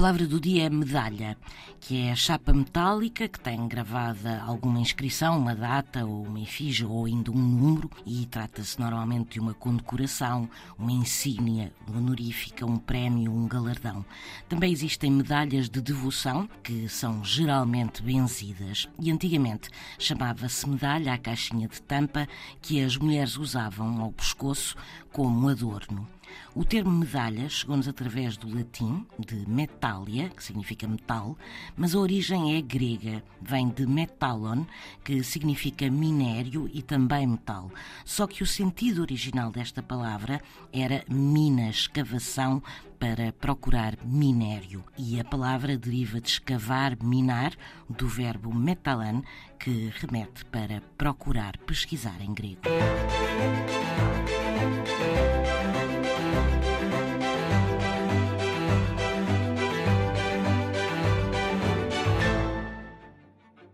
palavra do dia é medalha, que é a chapa metálica que tem gravada alguma inscrição, uma data ou uma efígie ou ainda um número e trata-se normalmente de uma condecoração, uma insígnia honorífica, um prémio, um galardão. Também existem medalhas de devoção que são geralmente benzidas e antigamente chamava-se medalha à caixinha de tampa que as mulheres usavam ao pescoço como adorno. O termo medalha chegou-nos através do latim, de metalia, que significa metal, mas a origem é grega, vem de metalon, que significa minério e também metal. Só que o sentido original desta palavra era mina, escavação, para procurar minério. E a palavra deriva de escavar, minar, do verbo metalan, que remete para procurar, pesquisar em grego.